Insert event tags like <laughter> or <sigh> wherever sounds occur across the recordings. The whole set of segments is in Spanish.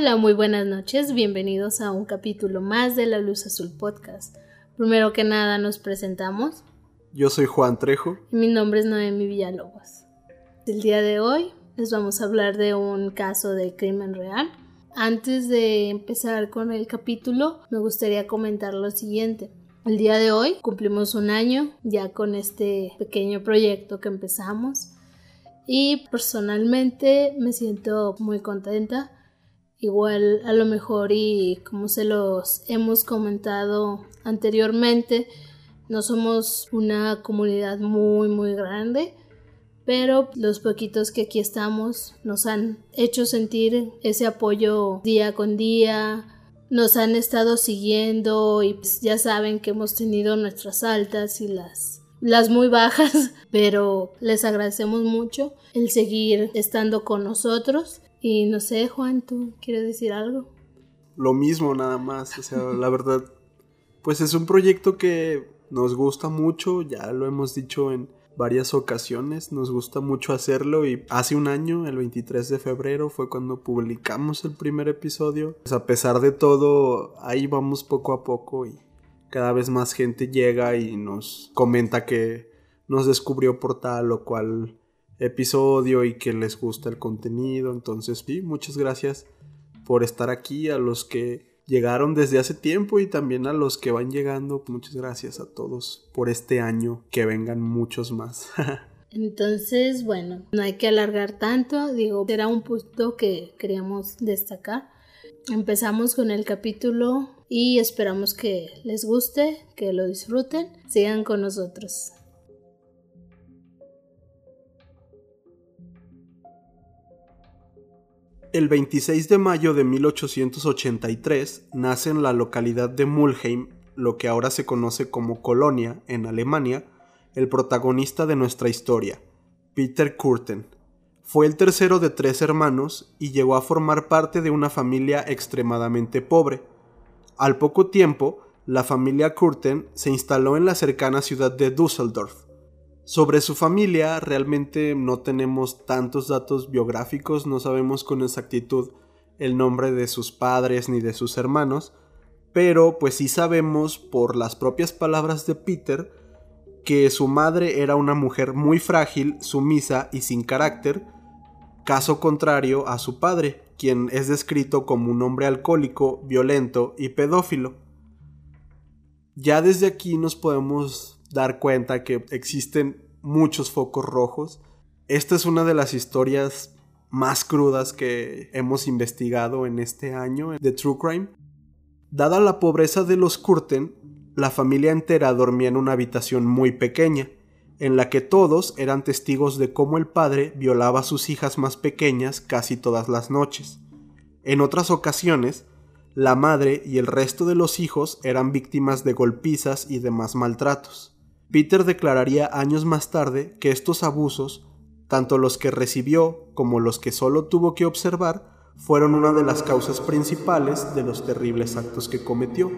Hola, muy buenas noches, bienvenidos a un capítulo más de La Luz Azul Podcast. Primero que nada nos presentamos. Yo soy Juan Trejo. Y mi nombre es Noemi Villalobos. El día de hoy les vamos a hablar de un caso de crimen real. Antes de empezar con el capítulo, me gustaría comentar lo siguiente. El día de hoy cumplimos un año ya con este pequeño proyecto que empezamos y personalmente me siento muy contenta Igual a lo mejor y como se los hemos comentado anteriormente, no somos una comunidad muy muy grande, pero los poquitos que aquí estamos nos han hecho sentir ese apoyo día con día, nos han estado siguiendo y pues ya saben que hemos tenido nuestras altas y las las muy bajas, <laughs> pero les agradecemos mucho el seguir estando con nosotros y no sé, Juan, ¿tú quieres decir algo? Lo mismo, nada más. O sea, la verdad, pues es un proyecto que nos gusta mucho, ya lo hemos dicho en varias ocasiones, nos gusta mucho hacerlo y hace un año, el 23 de febrero, fue cuando publicamos el primer episodio. Pues a pesar de todo, ahí vamos poco a poco y cada vez más gente llega y nos comenta que nos descubrió por tal o cual episodio y que les gusta el contenido. Entonces, sí, muchas gracias por estar aquí, a los que llegaron desde hace tiempo y también a los que van llegando. Muchas gracias a todos por este año, que vengan muchos más. <laughs> Entonces, bueno, no hay que alargar tanto, digo, era un punto que queríamos destacar. Empezamos con el capítulo y esperamos que les guste, que lo disfruten, sigan con nosotros. El 26 de mayo de 1883 nace en la localidad de Mulheim, lo que ahora se conoce como Colonia, en Alemania, el protagonista de nuestra historia, Peter Kurten. Fue el tercero de tres hermanos y llegó a formar parte de una familia extremadamente pobre. Al poco tiempo, la familia Kurten se instaló en la cercana ciudad de Düsseldorf. Sobre su familia realmente no tenemos tantos datos biográficos, no sabemos con exactitud el nombre de sus padres ni de sus hermanos, pero pues sí sabemos por las propias palabras de Peter que su madre era una mujer muy frágil, sumisa y sin carácter, caso contrario a su padre, quien es descrito como un hombre alcohólico, violento y pedófilo. Ya desde aquí nos podemos dar cuenta que existen muchos focos rojos. Esta es una de las historias más crudas que hemos investigado en este año de True Crime. Dada la pobreza de los Curten, la familia entera dormía en una habitación muy pequeña, en la que todos eran testigos de cómo el padre violaba a sus hijas más pequeñas casi todas las noches. En otras ocasiones, la madre y el resto de los hijos eran víctimas de golpizas y demás maltratos. Peter declararía años más tarde que estos abusos, tanto los que recibió como los que solo tuvo que observar, fueron una de las causas principales de los terribles actos que cometió.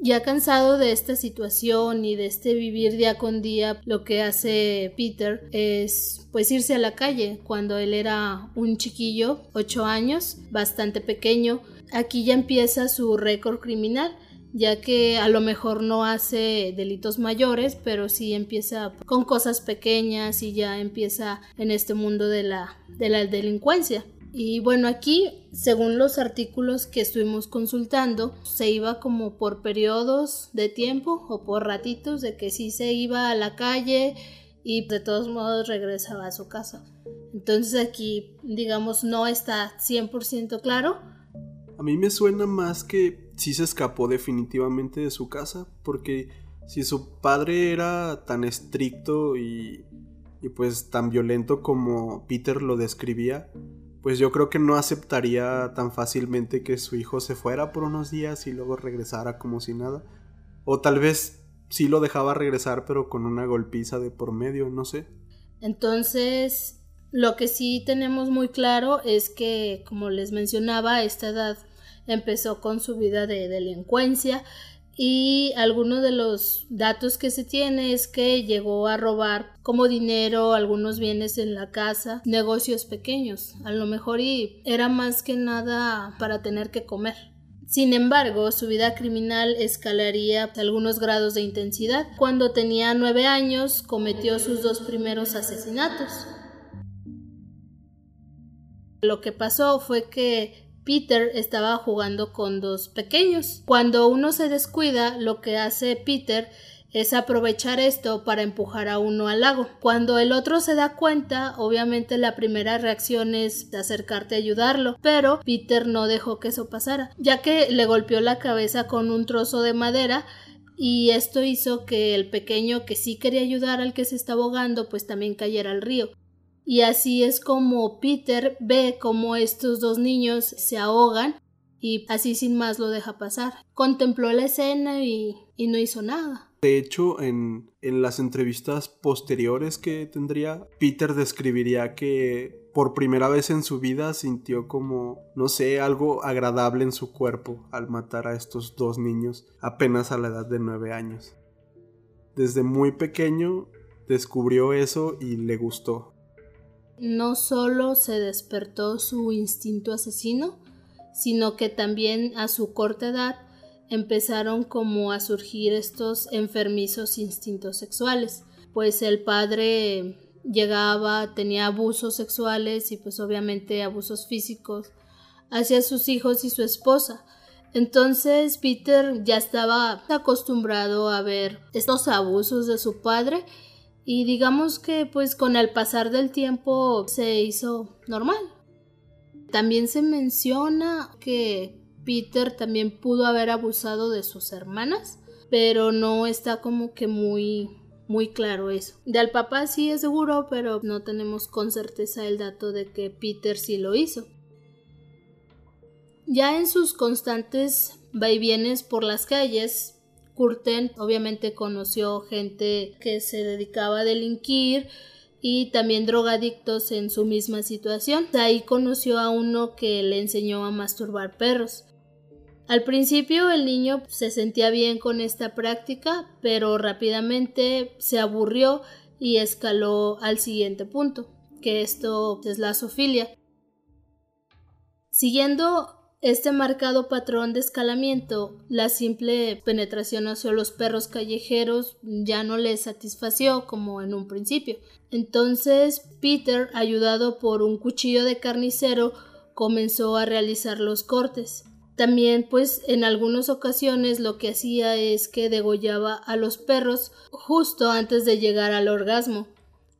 Ya cansado de esta situación y de este vivir día con día, lo que hace Peter es pues irse a la calle cuando él era un chiquillo, 8 años, bastante pequeño. Aquí ya empieza su récord criminal ya que a lo mejor no hace delitos mayores, pero sí empieza con cosas pequeñas y ya empieza en este mundo de la, de la delincuencia. Y bueno, aquí, según los artículos que estuvimos consultando, se iba como por periodos de tiempo o por ratitos de que sí se iba a la calle y de todos modos regresaba a su casa. Entonces aquí, digamos, no está 100% claro. A mí me suena más que sí se escapó definitivamente de su casa, porque si su padre era tan estricto y, pues tan violento como Peter lo describía, pues yo creo que no aceptaría tan fácilmente que su hijo se fuera por unos días y luego regresara como si nada. O tal vez sí lo dejaba regresar, pero con una golpiza de por medio, no sé. Entonces, lo que sí tenemos muy claro es que, como les mencionaba, esta edad empezó con su vida de delincuencia y algunos de los datos que se tiene es que llegó a robar como dinero, algunos bienes en la casa, negocios pequeños, a lo mejor y era más que nada para tener que comer. Sin embargo, su vida criminal escalaría algunos grados de intensidad. Cuando tenía nueve años, cometió sus dos primeros asesinatos. Lo que pasó fue que Peter estaba jugando con dos pequeños. Cuando uno se descuida, lo que hace Peter es aprovechar esto para empujar a uno al lago. Cuando el otro se da cuenta, obviamente la primera reacción es acercarte a ayudarlo, pero Peter no dejó que eso pasara, ya que le golpeó la cabeza con un trozo de madera y esto hizo que el pequeño que sí quería ayudar al que se está ahogando pues también cayera al río. Y así es como Peter ve cómo estos dos niños se ahogan y así sin más lo deja pasar. Contempló la escena y, y no hizo nada. De hecho, en, las entrevistas posteriores que tendría, Peter describiría que por primera vez en su vida sintió como, no sé, algo agradable en su cuerpo al matar a estos dos niños apenas a la edad de nueve años. Desde muy pequeño descubrió eso y le gustó. No solo se despertó su instinto asesino, sino que también a su corta edad empezaron como a surgir estos enfermizos instintos sexuales, pues el padre llegaba, tenía abusos sexuales y pues obviamente abusos físicos hacia sus hijos y su esposa. Entonces Peter ya estaba acostumbrado a ver estos abusos de su padre y digamos que pues con el pasar del tiempo se hizo normal. También se menciona que Peter también pudo haber abusado de sus hermanas, pero no está como que muy muy claro eso. Del papá sí es seguro, pero no tenemos con certeza el dato de que Peter sí lo hizo. Ya en sus constantes vaivienes por las calles, Curten obviamente conoció gente que se dedicaba a delinquir y también drogadictos en su misma situación. Ahí conoció a uno que le enseñó a masturbar perros. Al principio el niño se sentía bien con esta práctica, pero rápidamente se aburrió y escaló al siguiente punto, que esto es la zoofilia. Siguiendo este marcado patrón de escalamiento, la simple penetración hacia los perros callejeros ya no le satisfació como en un principio. Entonces Peter, ayudado por un cuchillo de carnicero, comenzó a realizar los cortes. También, pues, en algunas ocasiones lo que hacía es que degollaba a los perros justo antes de llegar al orgasmo.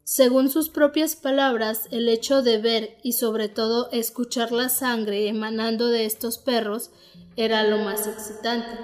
Según sus propias palabras, el hecho de ver y sobre todo escuchar la sangre emanando de estos perros era lo más excitante.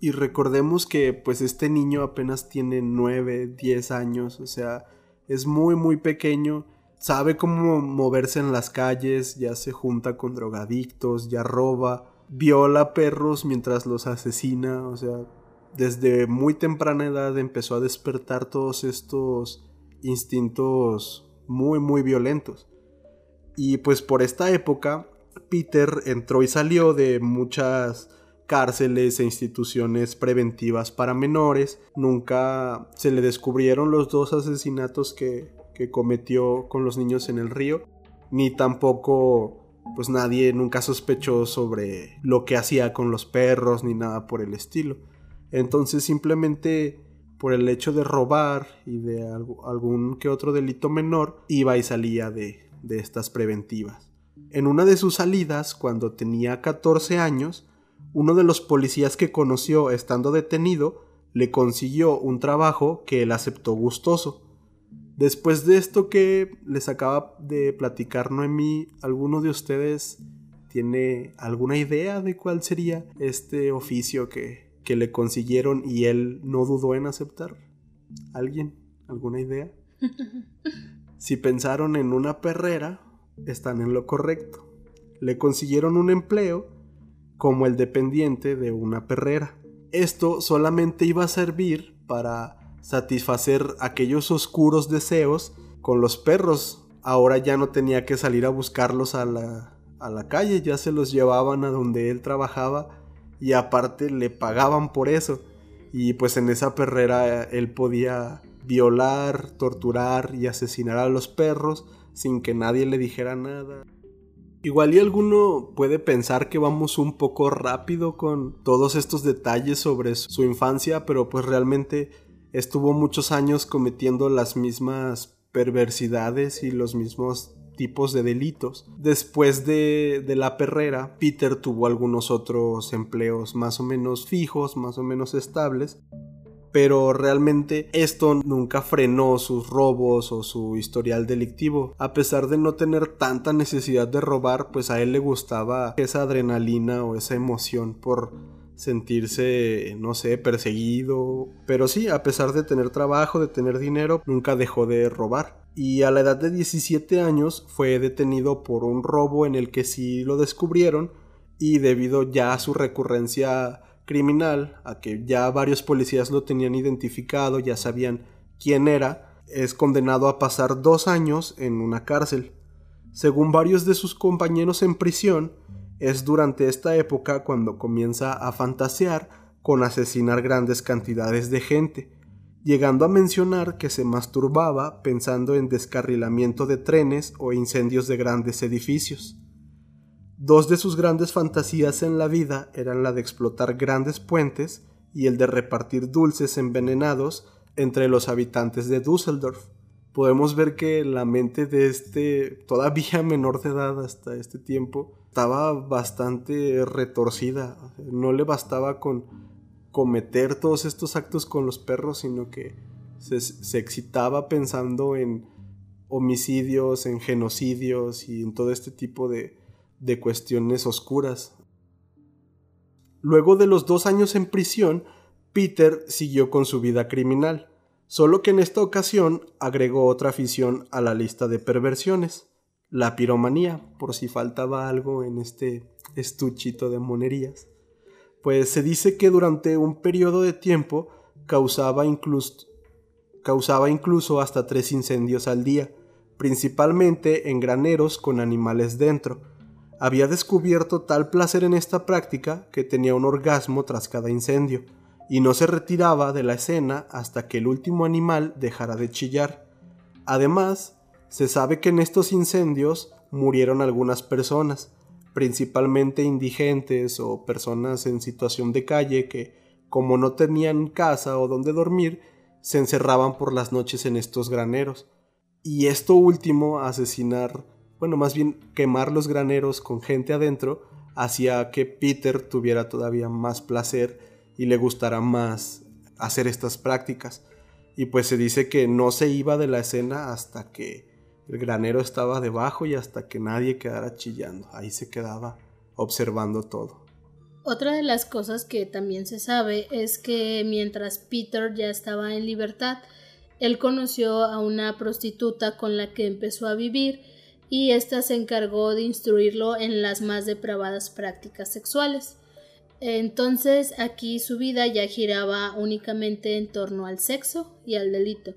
Y recordemos que pues este niño apenas tiene 9, 10 años, o sea, es muy muy pequeño sabe cómo moverse en las calles, ya se junta con drogadictos, ya roba, viola perros mientras los asesina, o sea, desde muy temprana edad empezó a despertar todos estos instintos muy muy violentos. Y pues por esta época Peter entró y salió de muchas cárceles e instituciones preventivas para menores. Nunca se le descubrieron los dos asesinatos que, que cometió con los niños en el río, ni tampoco pues nadie nunca sospechó sobre lo que hacía con los perros ni nada por el estilo. Entonces simplemente por el hecho de robar y de algún que otro delito menor iba y salía de, de estas preventivas. En una de sus salidas, cuando tenía 14 años, uno de los policías que conoció estando detenido le consiguió un trabajo que él aceptó gustoso. Después de esto que les acaba de platicar Noemí, ¿alguno de ustedes tiene alguna idea de cuál sería este oficio que, que le consiguieron y él no dudó en aceptar? ¿Alguien? ¿Alguna idea? <laughs> si pensaron en una perrera, están en lo correcto. Le consiguieron un empleo como el dependiente de una perrera. Esto solamente iba a servir para satisfacer aquellos oscuros deseos con los perros. Ahora ya no tenía que salir a buscarlos a la, a la calle, ya se los llevaban a donde él trabajaba y aparte le pagaban por eso. Y pues en esa perrera él podía violar, torturar y asesinar a los perros sin que nadie le dijera nada. Igual y alguno puede pensar que vamos un poco rápido con todos estos detalles sobre su infancia, pero pues realmente estuvo muchos años cometiendo las mismas perversidades y los mismos tipos de delitos. Después de, de, la perrera, Peter tuvo algunos otros empleos más o menos fijos, más o menos estables, pero realmente esto nunca frenó sus robos o su historial delictivo. A pesar de no tener tanta necesidad de robar, pues a él le gustaba esa adrenalina o esa emoción por sentirse, no sé, perseguido. Pero sí, a pesar de tener trabajo, de tener dinero, nunca dejó de robar. Y a la edad de 17 años fue detenido por un robo en el que sí lo descubrieron y debido ya a su recurrencia criminal, a que ya varios policías lo tenían identificado, ya sabían quién era, es condenado a pasar dos años en una cárcel. Según varios de sus compañeros en prisión, es durante esta época cuando comienza a fantasear con asesinar grandes cantidades de gente, llegando a mencionar que se masturbaba pensando en descarrilamiento de trenes o incendios de grandes edificios. Dos de sus grandes fantasías en la vida eran la de explotar grandes puentes y el de repartir dulces envenenados entre los habitantes de Düsseldorf. Podemos ver que la mente de este todavía <laughs> menor de edad hasta este tiempo estaba bastante retorcida. No le bastaba con cometer todos estos actos con los perros, sino que se, excitaba pensando en homicidios, en genocidios y en todo este tipo de, de cuestiones oscuras. Luego de los dos años en prisión, Peter siguió con su vida criminal, solo que en esta ocasión agregó otra afición a la lista de perversiones, la piromanía, por si faltaba algo en este estuchito de monerías. Pues se dice que durante un periodo de tiempo causaba incluso, causaba incluso hasta tres incendios al día, principalmente en graneros con animales dentro, había descubierto tal placer en esta práctica que tenía un orgasmo tras cada incendio, y no se retiraba de la escena hasta que el último animal dejara de chillar. Además, se sabe que en estos incendios murieron algunas personas, principalmente indigentes o personas en situación de calle que, como no tenían casa o donde dormir, se encerraban por las noches en estos graneros. Y esto último, asesinar bueno, más bien quemar los graneros con gente adentro, hacía que Peter tuviera todavía más placer y le gustara más hacer estas prácticas. Y pues se dice que no se iba de la escena hasta que el granero estaba debajo y hasta que nadie quedara chillando. Ahí se quedaba observando todo. Otra de las cosas que también se sabe es que mientras Peter ya estaba en libertad, él conoció a una prostituta con la que empezó a vivir y ésta se encargó de instruirlo en las más depravadas prácticas sexuales. Entonces aquí su vida ya giraba únicamente en torno al sexo y al delito.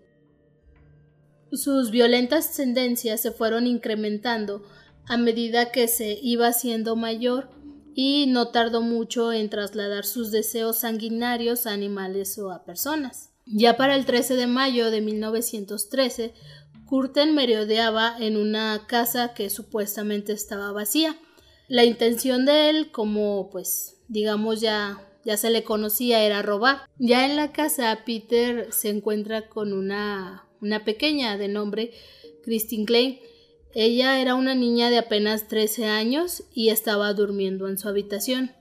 Sus violentas tendencias se fueron incrementando a medida que se iba haciendo mayor y no tardó mucho en trasladar sus deseos sanguinarios a animales o a personas. Ya para el 13 de mayo de 1913 Curten merodeaba en una casa que supuestamente estaba vacía. La intención de él, como pues digamos ya ya se le conocía, era robar. Ya en la casa Peter se encuentra con una, una pequeña de nombre Christine Klein. Ella era una niña de apenas 13 años y estaba durmiendo en su habitación.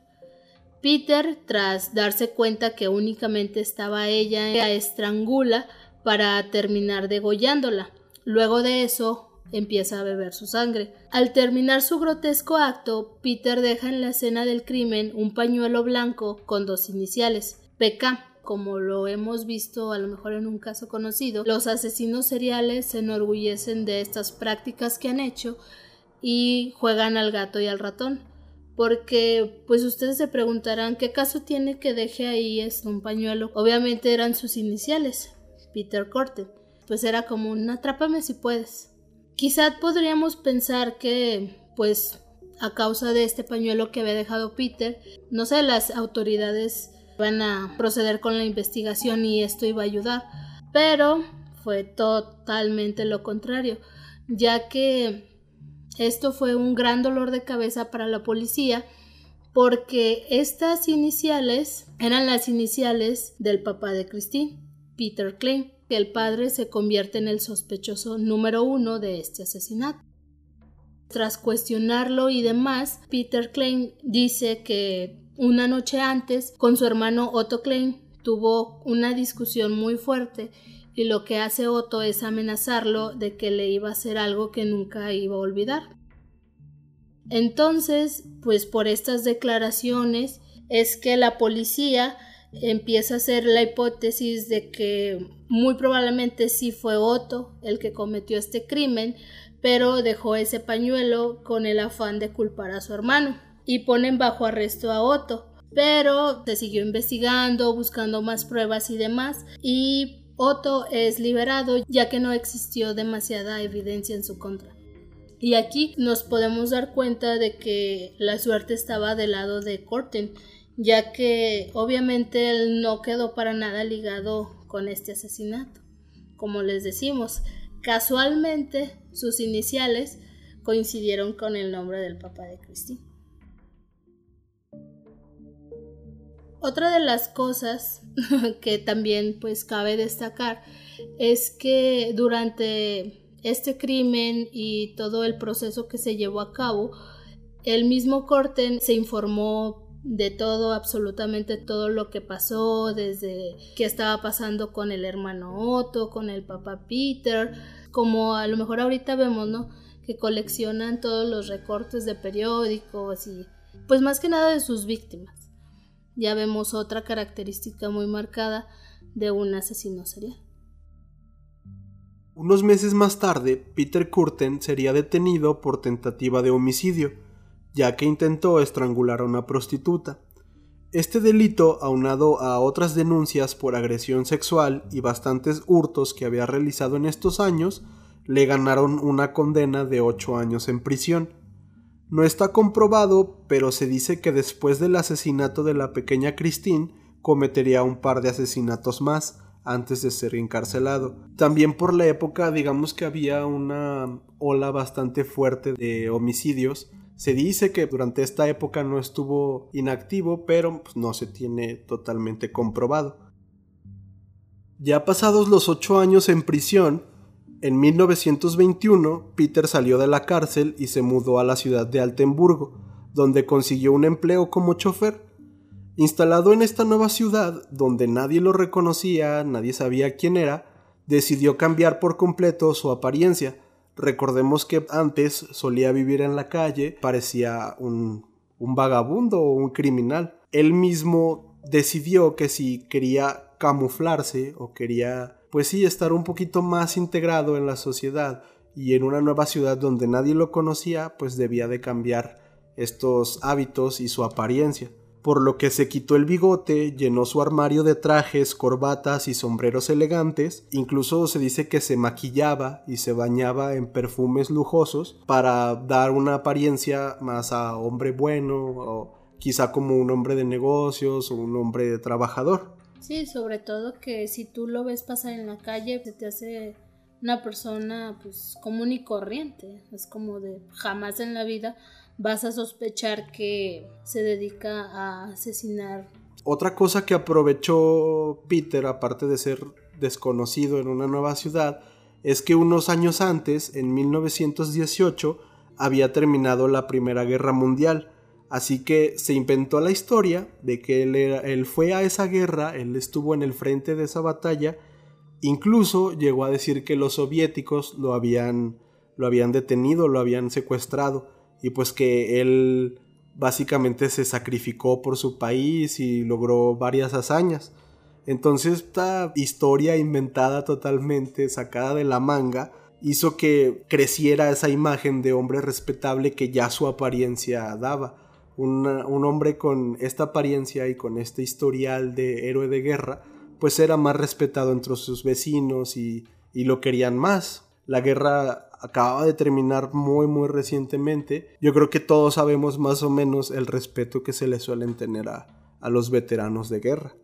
Peter, tras darse cuenta que únicamente estaba ella, la estrangula para terminar degollándola. Luego de eso, empieza a beber su sangre. Al terminar su grotesco acto, Peter deja en la escena del crimen un pañuelo blanco con dos iniciales, PK. Como lo hemos visto a lo mejor en un caso conocido, los asesinos seriales se enorgullecen de estas prácticas que han hecho y juegan al gato y al ratón. porque pues ustedes se preguntarán qué caso tiene que deje ahí un pañuelo. Obviamente eran sus iniciales, Peter Corten. Pues era como un atrápame si puedes. Quizá podríamos pensar que pues a causa de este pañuelo que había dejado Peter, no sé, las autoridades van a proceder con la investigación y esto iba a ayudar. Pero fue totalmente lo contrario, ya que esto fue un gran dolor de cabeza para la policía porque estas iniciales eran las iniciales del papá de Christine, Peter Klein, que el padre se convierte en el sospechoso número uno de este asesinato. Tras cuestionarlo y demás, Peter Klein dice que una noche antes, con su hermano Otto Klein, tuvo una discusión muy fuerte y lo que hace Otto es amenazarlo de que le iba a hacer algo que nunca iba a olvidar. Entonces, pues por estas declaraciones es que la policía empieza a hacer la hipótesis de que muy probablemente sí fue Otto el que cometió este crimen, pero dejó ese pañuelo con el afán de culpar a su hermano y ponen bajo arresto a Otto. Pero se siguió investigando, buscando más pruebas y demás, y Otto es liberado ya que no existió demasiada evidencia en su contra. Y aquí nos podemos dar cuenta de que la suerte estaba del lado de Corten, ya que obviamente él no quedó para nada ligado con este asesinato. Como les decimos, casualmente sus iniciales coincidieron con el nombre del papá de Christine. Otra de las cosas <laughs> que también pues cabe destacar es que durante este crimen y todo el proceso que se llevó a cabo, el mismo Corten se informó de todo, absolutamente todo lo que pasó, desde qué estaba pasando con el hermano Otto, con el papá Peter, como a lo mejor ahorita vemos, ¿no? Que coleccionan todos los recortes de periódicos y pues más que nada de sus víctimas ya vemos otra característica muy marcada de un asesino serial. Unos meses más tarde, Peter Curten sería detenido por tentativa de homicidio, ya que intentó estrangular a una prostituta. Este delito, aunado a otras denuncias por agresión sexual y bastantes hurtos que había realizado en estos años, le ganaron una condena de 8 años en prisión. No está comprobado, pero se dice que después del asesinato de la pequeña Christine cometería un par de asesinatos más antes de ser encarcelado. También por la época digamos que había una ola bastante fuerte de homicidios. Se dice que durante esta época no estuvo inactivo, pero pues, no se tiene totalmente comprobado. Ya pasados los ocho años en prisión, en 1921, Peter salió de la cárcel y se mudó a la ciudad de Altenburgo, donde consiguió un empleo como chofer. Instalado en esta nueva ciudad, donde nadie lo reconocía, nadie sabía quién era, decidió cambiar por completo su apariencia. Recordemos que antes solía vivir en la calle, parecía un, un vagabundo o un criminal. Él mismo decidió que si quería camuflarse o quería pues sí, estar un poquito más integrado en la sociedad y en una nueva ciudad donde nadie lo conocía, pues debía de cambiar estos hábitos y su apariencia. Por lo que se quitó el bigote, llenó su armario de trajes, corbatas y sombreros elegantes, incluso se dice que se maquillaba y se bañaba en perfumes lujosos para dar una apariencia más a hombre bueno o quizá como un hombre de negocios o un hombre trabajador. Sí, sobre todo que si tú lo ves pasar en la calle, se te hace una persona pues común y corriente. Es como de jamás en la vida vas a sospechar que se dedica a asesinar. Otra cosa que aprovechó Peter, aparte de ser desconocido en una nueva ciudad, es que unos años antes, en 1918, había terminado la Primera Guerra Mundial Así que se inventó la historia de que él, fue a esa guerra, él estuvo en el frente de esa batalla, incluso llegó a decir que los soviéticos lo habían, lo habían detenido, lo habían secuestrado, y pues que él básicamente se sacrificó por su país y logró varias hazañas. Entonces esta historia inventada totalmente, sacada de la manga, hizo que creciera esa imagen de hombre respetable que ya su apariencia daba un hombre con esta apariencia y con este historial de héroe de guerra, pues era más respetado entre sus vecinos y, lo querían más. La guerra acababa de terminar muy muy recientemente. Yo creo que todos sabemos más o menos el respeto que se le suelen tener a, a los veteranos de guerra.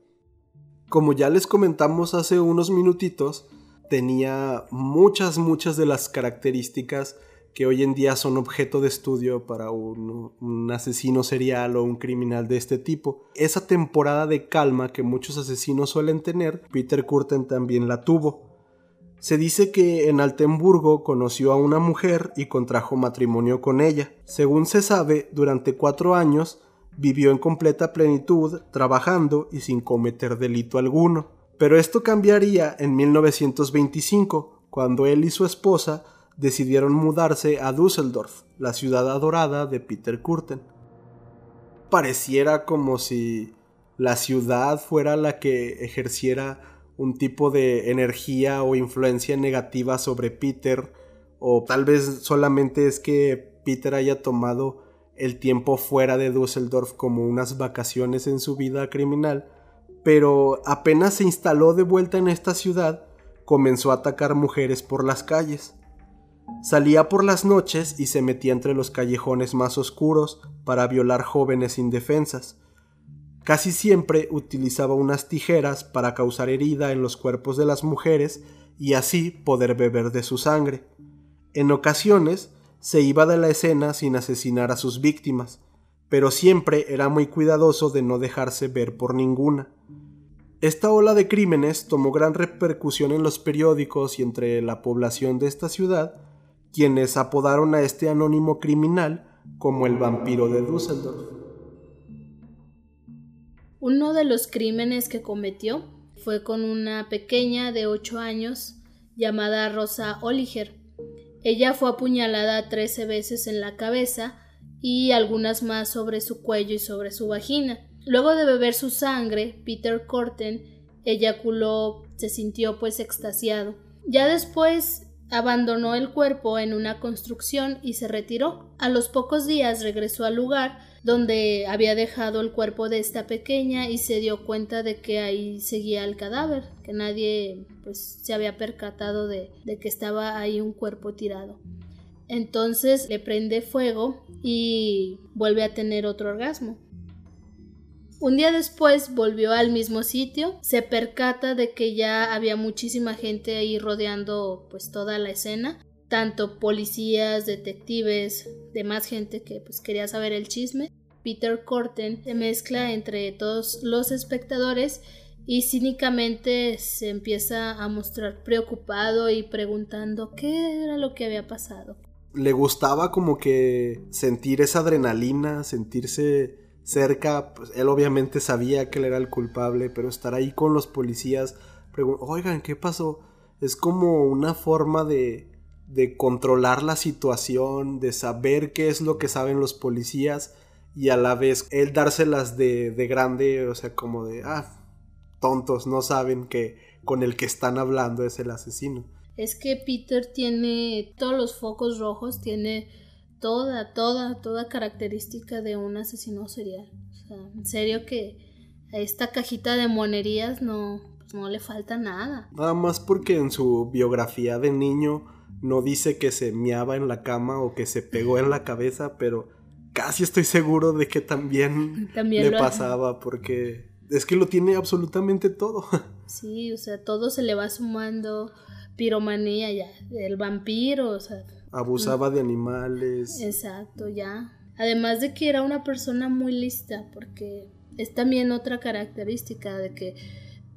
Como ya les comentamos hace unos minutitos, tenía muchas muchas de las características que hoy en día son objeto de estudio para un, asesino serial o un criminal de este tipo. Esa temporada de calma que muchos asesinos suelen tener, Peter Curten también la tuvo. Se dice que en Altenburgo conoció a una mujer y contrajo matrimonio con ella. Según se sabe, durante cuatro años vivió en completa plenitud, trabajando y sin cometer delito alguno. Pero esto cambiaría en 1925, cuando él y su esposa decidieron mudarse a Düsseldorf, la ciudad adorada de Peter Kurten. Pareciera como si la ciudad fuera la que ejerciera un tipo de energía o influencia negativa sobre Peter, o tal vez solamente es que Peter haya tomado el tiempo fuera de Düsseldorf como unas vacaciones en su vida criminal, pero apenas se instaló de vuelta en esta ciudad, comenzó a atacar mujeres por las calles. Salía por las noches y se metía entre los callejones más oscuros para violar jóvenes indefensas. Casi siempre utilizaba unas tijeras para causar herida en los cuerpos de las mujeres y así poder beber de su sangre. En ocasiones se iba de la escena sin asesinar a sus víctimas, pero siempre era muy cuidadoso de no dejarse ver por ninguna. Esta ola de crímenes tomó gran repercusión en los periódicos y entre la población de esta ciudad, quienes apodaron a este anónimo criminal como el vampiro de Düsseldorf. Uno de los crímenes que cometió fue con una pequeña de 8 años llamada Rosa Oliger. Ella fue apuñalada 13 veces en la cabeza y algunas más sobre su cuello y sobre su vagina. Luego de beber su sangre, Peter Corten eyaculó, se sintió pues extasiado. Ya después abandonó el cuerpo en una construcción y se retiró. A los pocos días regresó al lugar donde había dejado el cuerpo de esta pequeña y se dio cuenta de que ahí seguía el cadáver, que nadie pues se había percatado de, de que estaba ahí un cuerpo tirado. Entonces le prende fuego y vuelve a tener otro orgasmo. Un día después volvió al mismo sitio, se percata de que ya había muchísima gente ahí rodeando pues toda la escena, tanto policías, detectives, demás gente que pues quería saber el chisme. Peter Corten se mezcla entre todos los espectadores y cínicamente se empieza a mostrar preocupado y preguntando qué era lo que había pasado. Le gustaba como que sentir esa adrenalina, sentirse cerca, pues él obviamente sabía que él era el culpable, pero estar ahí con los policías, oigan, ¿qué pasó? Es como una forma de, de controlar la situación, de saber qué es lo que saben los policías y a la vez él dárselas de, de grande, o sea, como de, ah, tontos, no saben que con el que están hablando es el asesino. Es que Peter tiene todos los focos rojos, tiene toda, toda, toda característica de un asesino serial. O sea, en serio que a esta cajita de monerías no, pues no le falta nada. Nada más porque en su biografía de niño no dice que se miaba en la cama o que se pegó en la cabeza, pero casi estoy seguro de que también, <laughs> le pasaba porque es que lo tiene absolutamente todo. <laughs> Sí, o sea, todo se le va sumando piromanía ya, el vampiro, o sea, abusaba de animales. Exacto, ya. Además de que era una persona muy lista, porque es también otra característica de que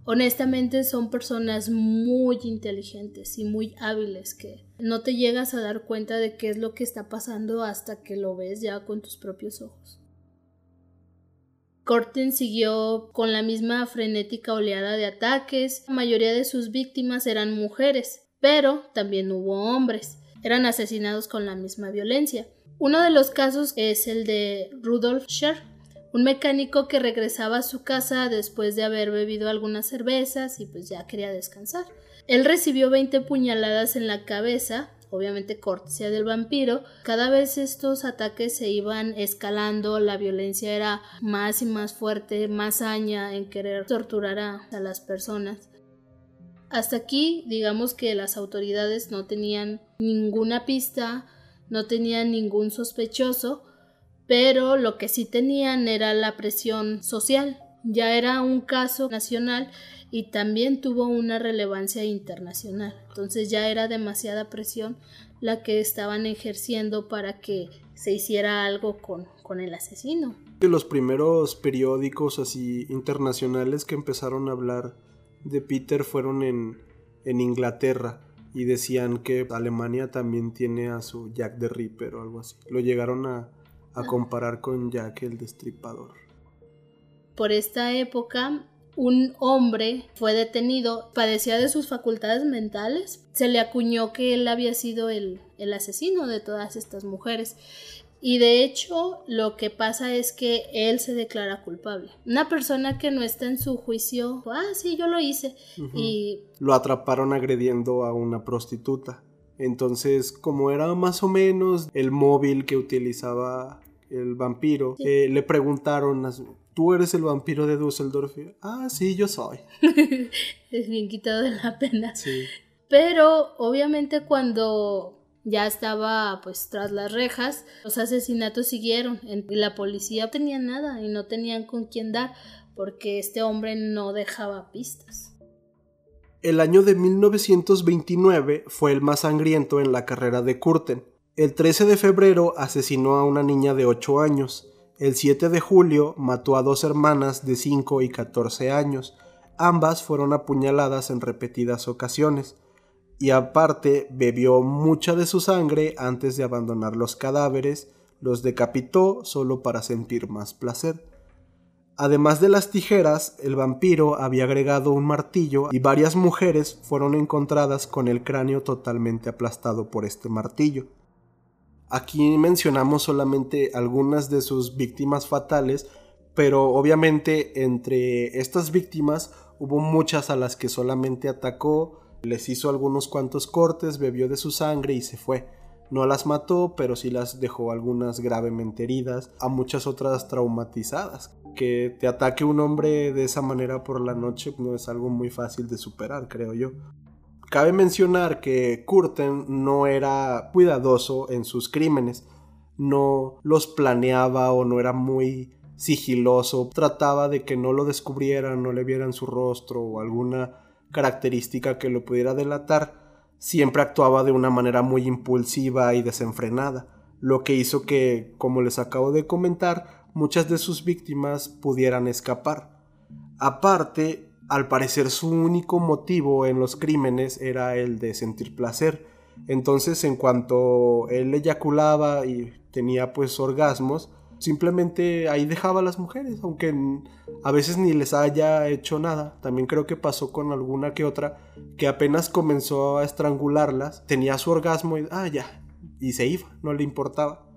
honestamente son personas muy inteligentes y muy hábiles que no te llegas a dar cuenta de qué es lo que está pasando hasta que lo ves ya con tus propios ojos. Corten siguió con la misma frenética oleada de ataques. La mayoría de sus víctimas eran mujeres, pero también hubo hombres eran asesinados con la misma violencia. Uno de los casos es el de Rudolf Scher, un mecánico que regresaba a su casa después de haber bebido algunas cervezas y pues ya quería descansar. Él recibió 20 puñaladas en la cabeza, obviamente cortesía del vampiro. Cada vez estos ataques se iban escalando, la violencia era más y más fuerte, más aña en querer torturar a, a las personas. Hasta aquí, digamos que las autoridades no tenían ninguna pista, no tenían ningún sospechoso, pero lo que sí tenían era la presión social. Ya era un caso nacional y también tuvo una relevancia internacional. Entonces ya era demasiada presión la que estaban ejerciendo para que se hiciera algo con, con el asesino. Los primeros periódicos así internacionales que empezaron a hablar de Peter fueron en, en Inglaterra y decían que Alemania también tiene a su Jack the Ripper o algo así. Lo llegaron a, a Ah. comparar con Jack el Destripador. Por esta época un hombre fue detenido, padecía de sus facultades mentales, se le acuñó que él había sido el, el asesino de todas estas mujeres. Y de hecho lo que pasa es que él se declara culpable. Una persona que no está en su juicio, ah, sí, yo lo hice. Y Lo atraparon agrediendo a una prostituta. Entonces, como era más o menos el móvil que utilizaba el vampiro, Sí. eh, le preguntaron, ¿tú eres el vampiro de Düsseldorf? Y, Ah, sí, yo soy. <laughs> es bien quitado de la pena. Sí. Pero obviamente cuando ya estaba pues tras las rejas, los asesinatos siguieron y la policía no tenía nada y no tenían con quién dar porque este hombre no dejaba pistas. El año de 1929 fue el más sangriento en la carrera de Curten. El 13 de febrero asesinó a una niña de 8 años. El 7 de julio mató a dos hermanas de 5 y 14 años. Ambas fueron apuñaladas en repetidas ocasiones. Y aparte bebió mucha de su sangre antes de abandonar los cadáveres, los decapitó solo para sentir más placer. Además de las tijeras, el vampiro había agregado un martillo y varias mujeres fueron encontradas con el cráneo totalmente aplastado por este martillo. Aquí mencionamos solamente algunas de sus víctimas fatales, pero obviamente entre estas víctimas hubo muchas a las que solamente atacó, les hizo algunos cuantos cortes, bebió de su sangre y se fue. No las mató, pero sí las dejó algunas gravemente heridas, a muchas otras traumatizadas. Que te ataque un hombre de esa manera por la noche no es algo muy fácil de superar, creo yo. Cabe mencionar que Curten no era cuidadoso en sus crímenes, no los planeaba o no era muy sigiloso, trataba de que no lo descubrieran, no le vieran su rostro o alguna característica que lo pudiera delatar, siempre actuaba de una manera muy impulsiva y desenfrenada, lo que hizo que, como les acabo de comentar, muchas de sus víctimas pudieran escapar. Aparte, al parecer su único motivo en los crímenes era el de sentir placer. Entonces, en cuanto él eyaculaba y tenía pues orgasmos, simplemente ahí dejaba a las mujeres, aunque a veces ni les haya hecho nada. También creo que pasó con alguna que otra que apenas comenzó a estrangularlas, tenía su orgasmo y ah ya, y se iba, no le importaba.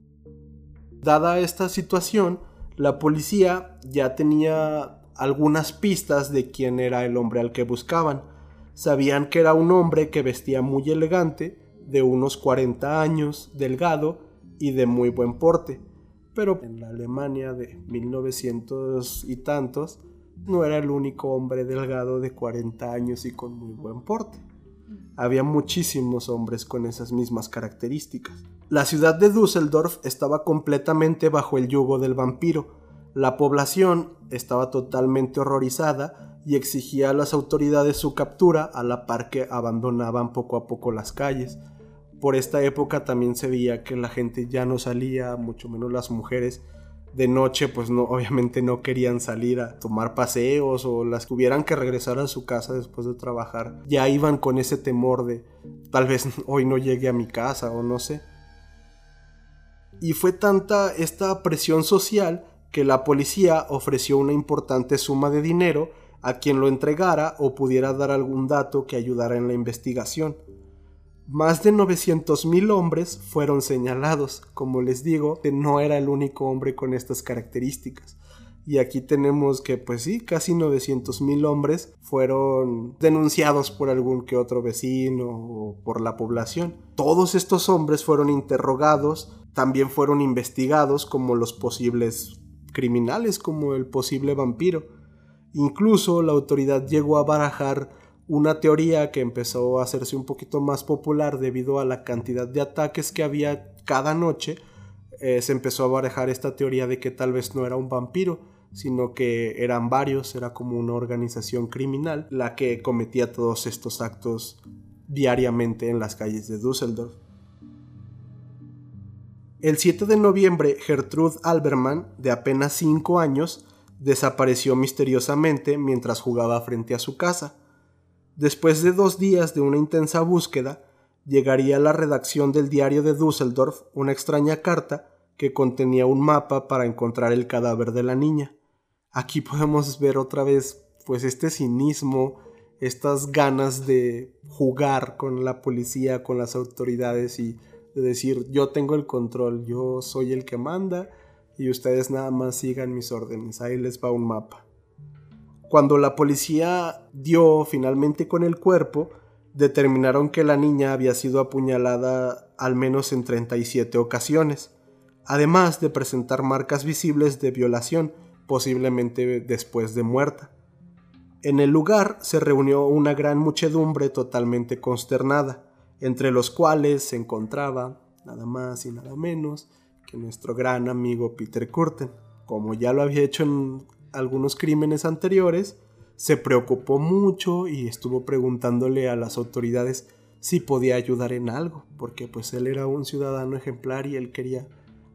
Dada esta situación, la policía ya tenía algunas pistas de quién era el hombre al que buscaban. Sabían que era un hombre que vestía muy elegante, de unos 40 años, delgado y de muy buen porte. Pero en la Alemania de 1900 y tantos, no era el único hombre delgado de 40 años y con muy buen porte. Había muchísimos hombres con esas mismas características. La ciudad de Düsseldorf estaba completamente bajo el yugo del vampiro. La población estaba totalmente horrorizada y exigía a las autoridades su captura a la par que abandonaban poco a poco las calles. Por esta época también se veía que la gente ya no salía, mucho menos las mujeres. De noche, pues no, obviamente no querían salir a tomar paseos o las tuvieran que regresar a su casa después de trabajar. Ya iban con ese temor de tal vez <laughs> hoy no llegue a mi casa o no sé. Y fue tanta esta presión social que la policía ofreció una importante suma de dinero a quien lo entregara o pudiera dar algún dato que ayudara en la investigación. Más de 900.000 hombres fueron señalados, como les digo, no era el único hombre con estas características. Y aquí tenemos que, pues sí, casi 900 mil hombres fueron denunciados por algún que otro vecino o por la población. Todos estos hombres fueron interrogados, también fueron investigados como los posibles criminales, como el posible vampiro. Incluso la autoridad llegó a barajar una teoría que empezó a hacerse un poquito más popular debido a la cantidad de ataques que había cada noche. Eh, se empezó a barajar esta teoría de que tal vez no era un vampiro, sino que eran varios, era como una organización criminal la que cometía todos estos actos diariamente en las calles de Düsseldorf. El 7 de noviembre, Gertrude Alberman, de apenas 5 años, desapareció misteriosamente mientras jugaba frente a su casa. Después de dos días de una intensa búsqueda, llegaría a la redacción del diario de Düsseldorf una extraña carta que contenía un mapa para encontrar el cadáver de la niña aquí podemos ver otra vez pues este cinismo, estas ganas de jugar con la policía, con las autoridades y de decir yo tengo el control, yo soy el que manda y ustedes nada más sigan mis órdenes, ahí les va un mapa. Cuando la policía dio finalmente con el cuerpo, determinaron que la niña había sido apuñalada al menos en 37 ocasiones, además de presentar marcas visibles de violación, posiblemente después de muerta. En el lugar se reunió una gran muchedumbre totalmente consternada, entre los cuales se encontraba nada más y nada menos que nuestro gran amigo Peter Curten. Como ya lo había hecho en algunos crímenes anteriores, se preocupó mucho y estuvo preguntándole a las autoridades si podía ayudar en algo, porque pues él era un ciudadano ejemplar y él quería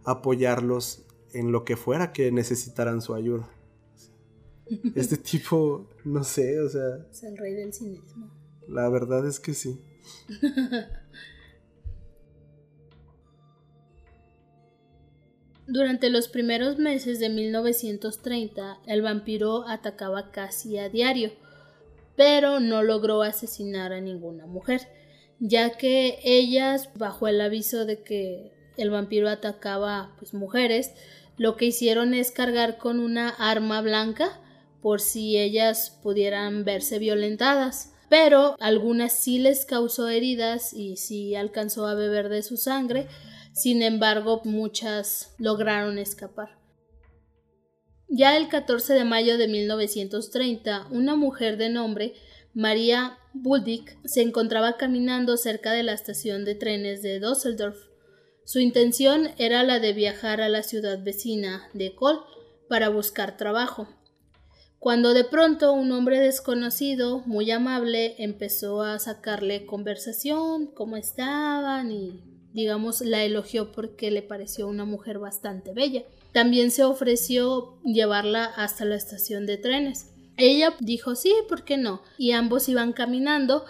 apoyarlos en lo que fuera que necesitaran su ayuda. Este tipo, no sé, o sea... Es el rey del cinismo. La verdad es que sí. <laughs> Durante los primeros meses de 1930, el vampiro atacaba casi a diario, pero no logró asesinar a ninguna mujer, ya que ellas, bajo el aviso de que el vampiro atacaba pues, mujeres, lo que hicieron es cargar con una arma blanca por si ellas pudieran verse violentadas. Pero algunas sí les causó heridas y sí alcanzó a beber de su sangre, sin embargo muchas lograron escapar. Ya el 14 de mayo de 1930, una mujer de nombre María Buldick se encontraba caminando cerca de la estación de trenes de Düsseldorf su intención era la de viajar a la ciudad vecina de Col para buscar trabajo. Cuando de pronto un hombre desconocido, muy amable, empezó a sacarle conversación, cómo estaban y digamos la elogió porque le pareció una mujer bastante bella. También se ofreció llevarla hasta la estación de trenes. Ella dijo sí, ¿por qué no? Y ambos iban caminando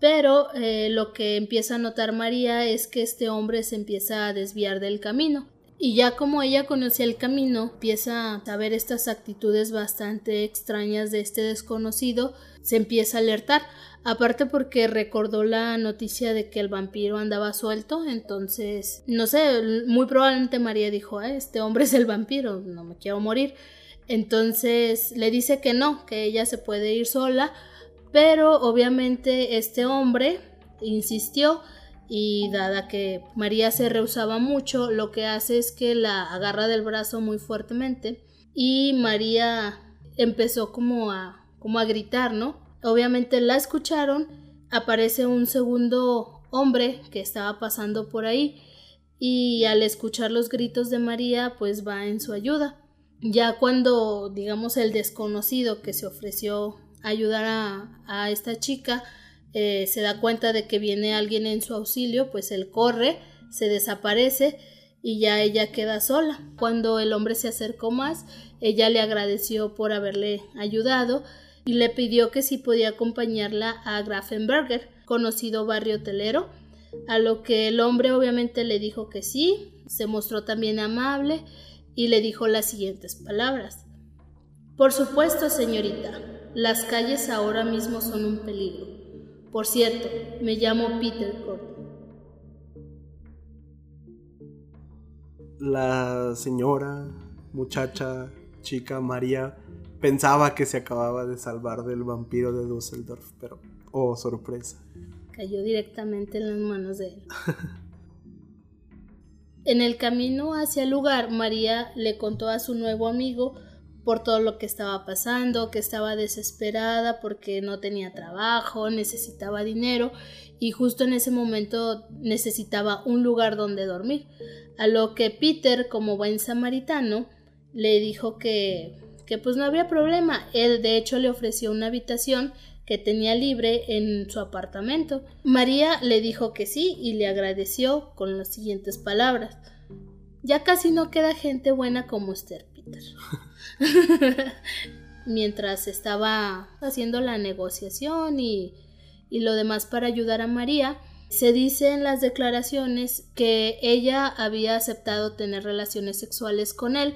pero eh, lo que empieza a notar María es que este hombre se empieza a desviar del camino. Y ya como ella conocía el camino, empieza a ver estas actitudes bastante extrañas de este desconocido, se empieza a alertar. Aparte porque recordó la noticia de que el vampiro andaba suelto, entonces, no sé, muy probablemente María dijo, ah, este hombre es el vampiro, no me quiero morir. Entonces le dice que no, que ella se puede ir sola, pero obviamente este hombre insistió y dada que María se rehusaba mucho, lo que hace es que la agarra del brazo muy fuertemente y María empezó como a como a gritar, ¿no? Obviamente la escucharon, aparece un segundo hombre que estaba pasando por ahí y al escuchar los gritos de María pues va en su ayuda. Ya cuando digamos el desconocido que se ofreció ayudar a, esta chica, eh, se da cuenta de que viene alguien en su auxilio, pues él corre, se desaparece y ya ella queda sola. Cuando el hombre se acercó más, ella le agradeció por haberle ayudado y le pidió que si podía acompañarla a Grafenberger, conocido barrio hotelero, a lo que el hombre obviamente le dijo que sí, se mostró también amable y le dijo las siguientes palabras. Por supuesto, señorita, las calles ahora mismo son un peligro. Por cierto, me llamo Peter Gordon. La señora, muchacha, chica María pensaba que se acababa de salvar del vampiro de Düsseldorf, pero oh, sorpresa. Cayó directamente en las manos de él. en el camino hacia el lugar, María le contó a su nuevo amigo por todo lo que estaba pasando, que estaba desesperada porque no tenía trabajo, necesitaba dinero y justo en ese momento necesitaba un lugar donde dormir. A lo que Peter, como buen samaritano, le dijo que, que pues no había problema. Él de hecho le ofreció una habitación que tenía libre en su apartamento. María le dijo que sí y le agradeció con las siguientes palabras. Ya casi no queda gente buena como usted, Peter. <laughs> Mientras estaba haciendo la negociación y, y lo demás para ayudar a María, se dice en las declaraciones que ella había aceptado tener relaciones sexuales con él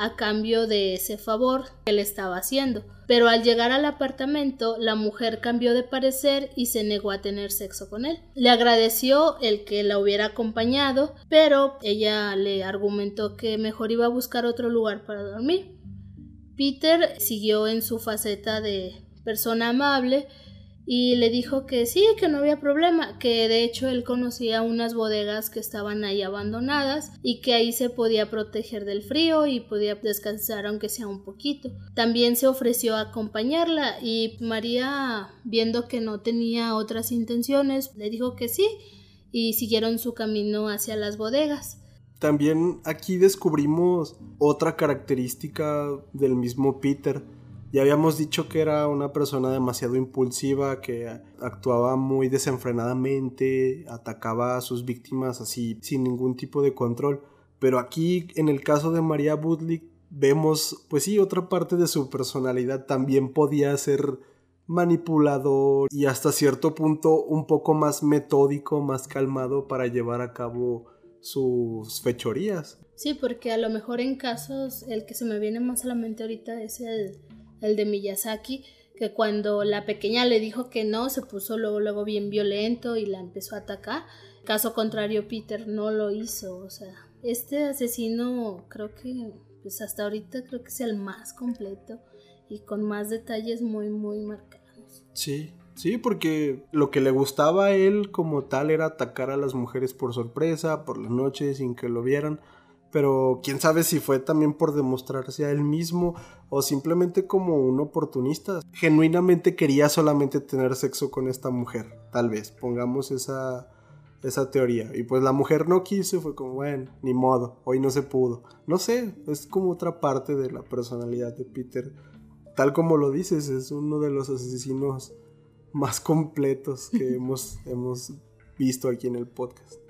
a cambio de ese favor que le estaba haciendo. Pero al llegar al apartamento, la mujer cambió de parecer y se negó a tener sexo con él. Le agradeció el que la hubiera acompañado, pero ella le argumentó que mejor iba a buscar otro lugar para dormir. Peter siguió en su faceta de persona amable y le dijo que sí, que no había problema, que de hecho él conocía unas bodegas que estaban ahí abandonadas y que ahí se podía proteger del frío y podía descansar aunque sea un poquito. También se ofreció a acompañarla y María, viendo que no tenía otras intenciones, le dijo que sí y siguieron su camino hacia las bodegas. También aquí descubrimos otra característica del mismo Peter. Ya habíamos dicho que era una persona demasiado impulsiva, que actuaba muy desenfrenadamente, atacaba a sus víctimas así sin ningún tipo de control. Pero aquí, en el caso de María Budlik, vemos, pues sí, otra parte de su personalidad también podía ser manipulador y hasta cierto punto un poco más metódico, más calmado para llevar a cabo sus fechorías. Sí, porque a lo mejor en casos, el que se me viene más a la mente ahorita es el, el de Miyazaki, que cuando la pequeña le dijo que no, se puso luego, luego bien violento y la empezó a atacar. Caso contrario, Peter no lo hizo. O sea, este asesino creo que, pues hasta ahorita creo que es el más completo y con más detalles muy, muy marcados. Sí, Sí, porque lo que le gustaba a él como tal era atacar a las mujeres por sorpresa, por la noche, sin que lo vieran. Pero quién sabe si fue también por demostrarse a él mismo o simplemente como un oportunista. Genuinamente quería solamente tener sexo con esta mujer, tal vez, pongamos esa, esa teoría. Y pues la mujer no quiso, fue como, bueno, ni modo, hoy no se pudo. No sé, es como otra parte de la personalidad de Peter. Tal como lo dices, es uno de los asesinos más completos que <laughs> hemos, hemos visto aquí en el podcast.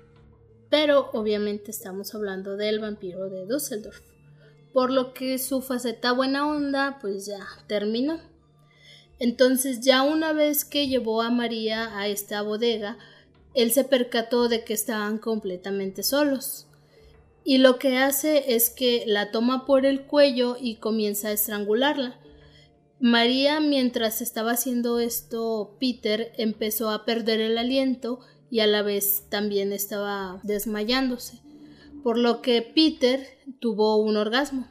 Pero obviamente estamos hablando del vampiro de Düsseldorf, por lo que su faceta buena onda pues ya terminó. Entonces ya una vez que llevó a María a esta bodega, él se percató de que estaban completamente solos. Y lo que hace es que la toma por el cuello y comienza a estrangularla. María, mientras estaba haciendo esto, Peter empezó a perder el aliento y a la vez también estaba desmayándose, por lo que Peter tuvo un orgasmo.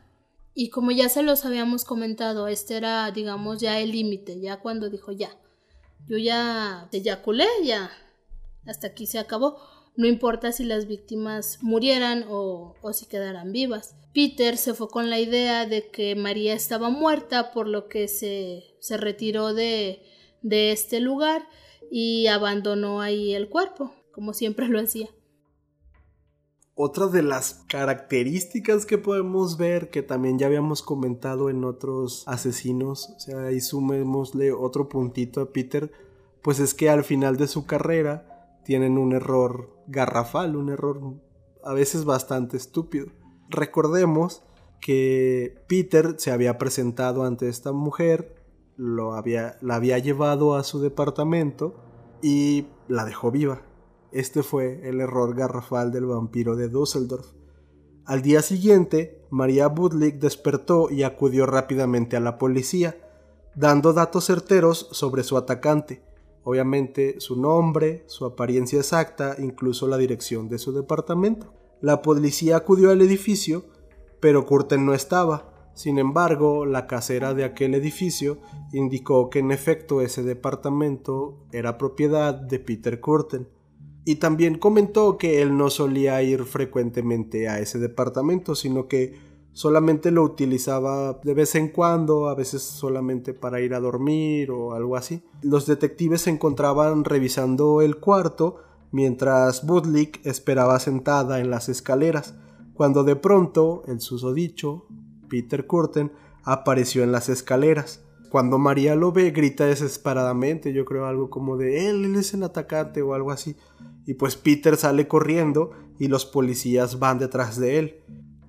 Y como ya se los habíamos comentado, este era, digamos, ya el límite, ya cuando dijo ya, yo ya eyaculé, ya, hasta aquí se acabó. No importa si las víctimas murieran o, o si quedaran vivas. Peter se fue con la idea de que María estaba muerta, por lo que se, se retiró de, de este lugar y abandonó ahí el cuerpo, como siempre lo hacía. Otra de las características que podemos ver, que también ya habíamos comentado en otros asesinos, o sea, ahí sumémosle otro puntito a Peter, pues es que al final de su carrera tienen un error garrafal, un error a veces bastante estúpido. Recordemos que Peter se había presentado ante esta mujer, lo había, la había llevado a su departamento y la dejó viva. Este fue el error garrafal del vampiro de Düsseldorf. Al día siguiente, María Budlik despertó y acudió rápidamente a la policía, dando datos certeros sobre su atacante, obviamente su nombre, su apariencia exacta, incluso la dirección de su departamento. La policía acudió al edificio, pero Curten no estaba. Sin embargo, la casera de aquel edificio indicó que en efecto ese departamento era propiedad de Peter Curtin. Y también comentó que él no solía ir frecuentemente a ese departamento, sino que solamente lo utilizaba de vez en cuando, a veces solamente para ir a dormir o algo así. Los detectives se encontraban revisando el cuarto mientras Budlick esperaba sentada en las escaleras, cuando de pronto el susodicho Peter Curtin apareció en las escaleras. Cuando María lo ve, grita desesperadamente, yo creo algo como de él, él es el atacante o algo así. Y pues Peter sale corriendo y los policías van detrás de él.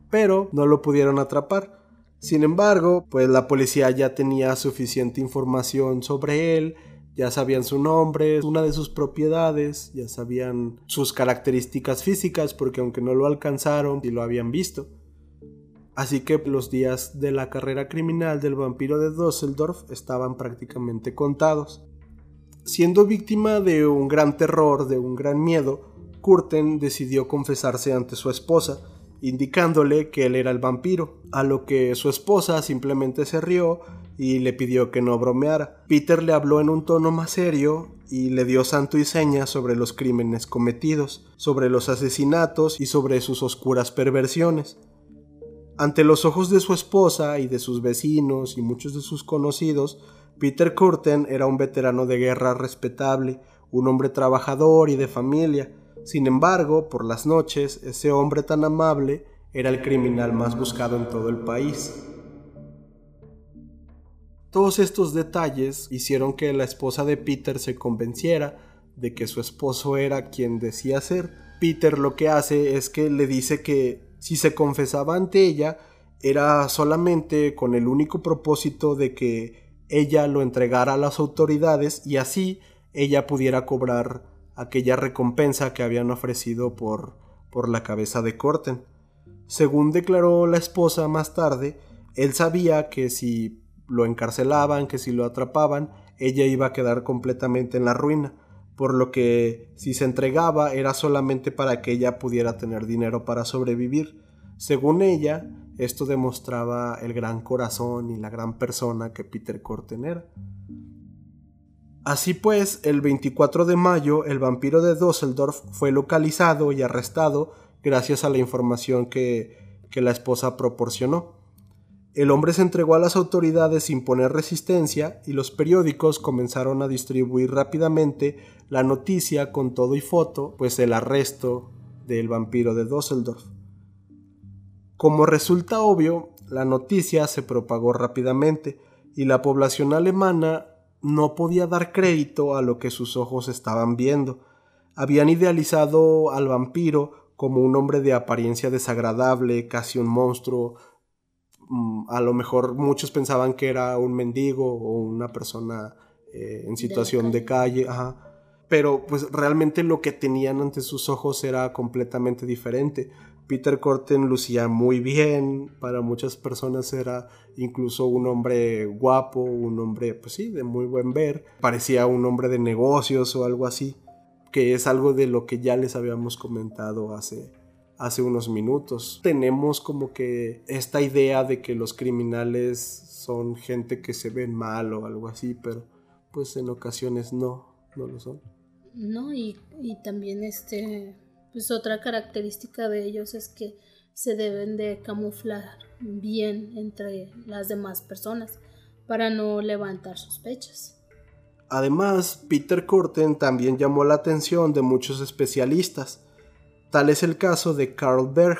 Pero no lo pudieron atrapar. Sin embargo, pues la policía ya tenía suficiente información sobre él, ya sabían su nombre, una de sus propiedades, ya sabían sus características físicas, porque aunque no lo alcanzaron, y lo habían visto. Así que los días de la carrera criminal del vampiro de Düsseldorf estaban prácticamente contados. Siendo víctima de un gran terror, de un gran miedo, Curten decidió confesarse ante su esposa, indicándole que él era el vampiro, a lo que su esposa simplemente se rió y le pidió que no bromeara. Peter le habló en un tono más serio y le dio santo y seña sobre los crímenes cometidos, sobre los asesinatos y sobre sus oscuras perversiones. Ante los ojos de su esposa y de sus vecinos y muchos de sus conocidos, Peter Curtin era un veterano de guerra respetable, un hombre trabajador y de familia. Sin embargo, por las noches, ese hombre tan amable era el criminal más buscado en todo el país. Todos estos detalles hicieron que la esposa de Peter se convenciera de que su esposo era quien decía ser. Peter lo que hace es que le dice que si se confesaba ante ella, era solamente con el único propósito de que ella lo entregara a las autoridades y así ella pudiera cobrar aquella recompensa que habían ofrecido por, por la cabeza de Corten. Según declaró la esposa más tarde, él sabía que si lo encarcelaban, que si lo atrapaban, ella iba a quedar completamente en la ruina, por lo que si se entregaba era solamente para que ella pudiera tener dinero para sobrevivir. Según ella, esto demostraba el gran corazón y la gran persona que Peter Corten era. Así pues, el 24 de mayo, el vampiro de Düsseldorf fue localizado y arrestado gracias a la información que, que la esposa proporcionó. El hombre se entregó a las autoridades sin poner resistencia y los periódicos comenzaron a distribuir rápidamente la noticia con todo y foto, pues el arresto del vampiro de Düsseldorf. Como resulta obvio, la noticia se propagó rápidamente y la población alemana no podía dar crédito a lo que sus ojos estaban viendo. Habían idealizado al vampiro como un hombre de apariencia desagradable, casi un monstruo, Mm, a lo mejor muchos pensaban que era un mendigo o una persona eh, en situación de calle, pero pues realmente lo que tenían ante sus ojos era completamente diferente. Peter Corten lucía muy bien, para muchas personas era incluso un hombre guapo, un hombre, pues sí, de muy buen ver, parecía un hombre de negocios o algo así, que es algo de lo que ya les habíamos comentado hace, hace unos minutos. Tenemos como que esta idea de que los criminales son gente que se ven mal o algo así, pero pues en ocasiones no, no lo son. No, y, también este, pues otra característica de ellos es que se deben de camuflar bien entre las demás personas para no levantar sospechas. Además, Peter Curtin también llamó la atención de muchos especialistas, Tal es el caso de Carl Berg,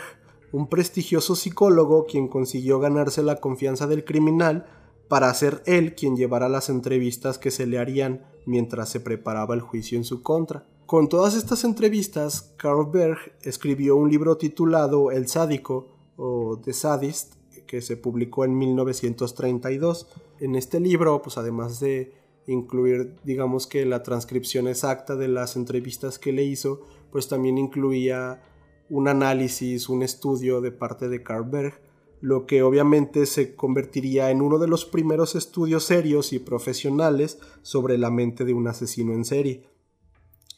un prestigioso psicólogo quien consiguió ganarse la confianza del criminal para ser él quien llevara las entrevistas que se le harían mientras se preparaba el juicio en su contra. Con todas estas entrevistas, Carl Berg escribió un libro titulado El sádico o The Sadist, que se publicó en 1932. En este libro, pues además de incluir, digamos que la transcripción exacta de las entrevistas que le hizo, pues también incluía un análisis, un estudio de parte de Carlberg, lo que obviamente se convertiría en uno de los primeros estudios serios y profesionales sobre la mente de un asesino en serie.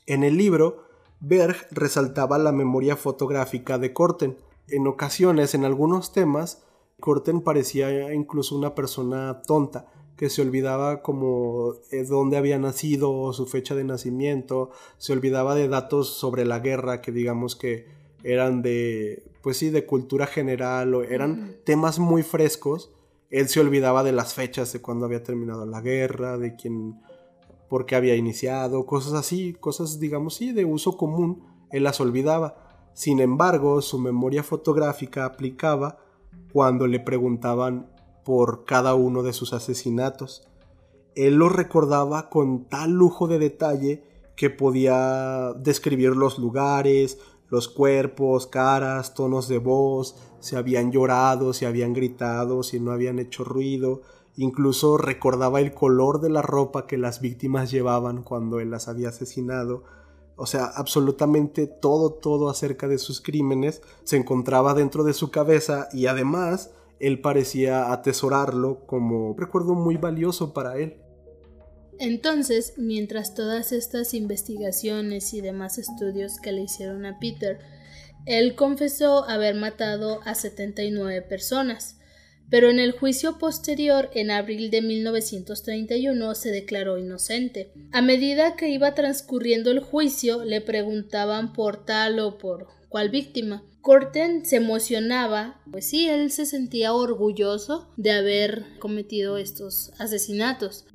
En el libro, Berg resaltaba la memoria fotográfica de Corten. En ocasiones, en algunos temas, Corten parecía incluso una persona tonta, que se olvidaba como eh, dónde había nacido, su fecha de nacimiento, se olvidaba de datos sobre la guerra que digamos que eran de, pues sí, de cultura general o eran temas muy frescos. Él se olvidaba de las fechas de cuando había terminado la guerra, de quién, por qué había iniciado, cosas así, cosas digamos sí, de uso común, él las olvidaba. Sin embargo, su memoria fotográfica aplicaba cuando le preguntaban por cada uno de sus asesinatos. Él los recordaba con tal lujo de detalle que podía describir los lugares, los cuerpos, caras, tonos de voz, si habían llorado, si habían gritado, si no habían hecho ruido, incluso recordaba el color de la ropa que las víctimas llevaban cuando él las había asesinado. O sea, absolutamente todo, todo acerca de sus crímenes se encontraba dentro de su cabeza y además él parecía atesorarlo como recuerdo muy valioso para él. Entonces, mientras todas estas investigaciones y demás estudios que le hicieron a Peter, él confesó haber matado a 79 personas, pero en el juicio posterior, en abril de 1931, se declaró inocente. A medida que iba transcurriendo el juicio, le preguntaban por tal o por cual víctima. Corten se emocionaba, pues sí, él se sentía orgulloso de haber cometido estos asesinatos.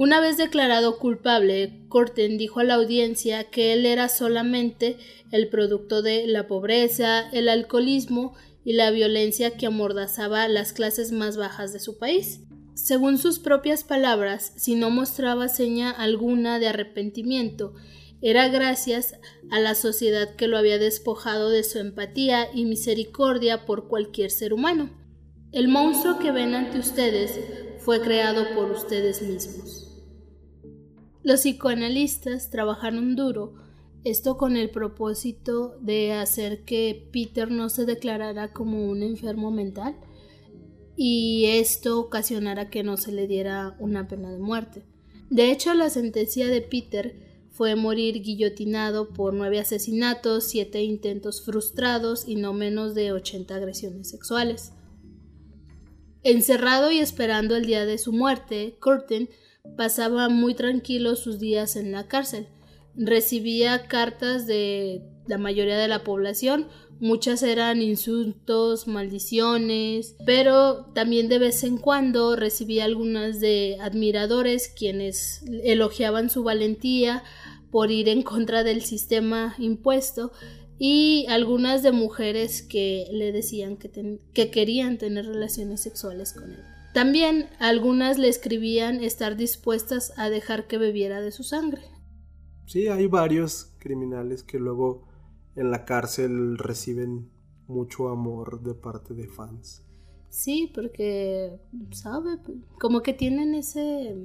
Una vez declarado culpable, Corten dijo a la audiencia que él era solamente el producto de la pobreza, el alcoholismo y la violencia que amordazaba las clases más bajas de su país. Según sus propias palabras, si no mostraba seña alguna de arrepentimiento era gracias a la sociedad que lo había despojado de su empatía y misericordia por cualquier ser humano. El monstruo que ven ante ustedes fue creado por ustedes mismos. Los psicoanalistas trabajaron duro, esto con el propósito de hacer que Peter no se declarara como un enfermo mental y esto ocasionara que no se le diera una pena de muerte. De hecho, la sentencia de Peter fue morir guillotinado por nueve asesinatos, siete intentos frustrados y no menos de 80 agresiones sexuales. Encerrado y esperando el día de su muerte, Curtin pasaba muy tranquilo sus días en la cárcel. Recibía cartas de la mayoría de la población, muchas eran insultos, maldiciones, pero también de vez en cuando recibía algunas de admiradores quienes elogiaban su valentía, por ir en contra del sistema impuesto y algunas de mujeres que le decían que, que querían tener relaciones sexuales con él. También algunas le escribían estar dispuestas a dejar que bebiera de su sangre. Sí, hay varios criminales que luego en la cárcel reciben mucho amor de parte de fans. Sí, porque, ¿sabe? Como que tienen ese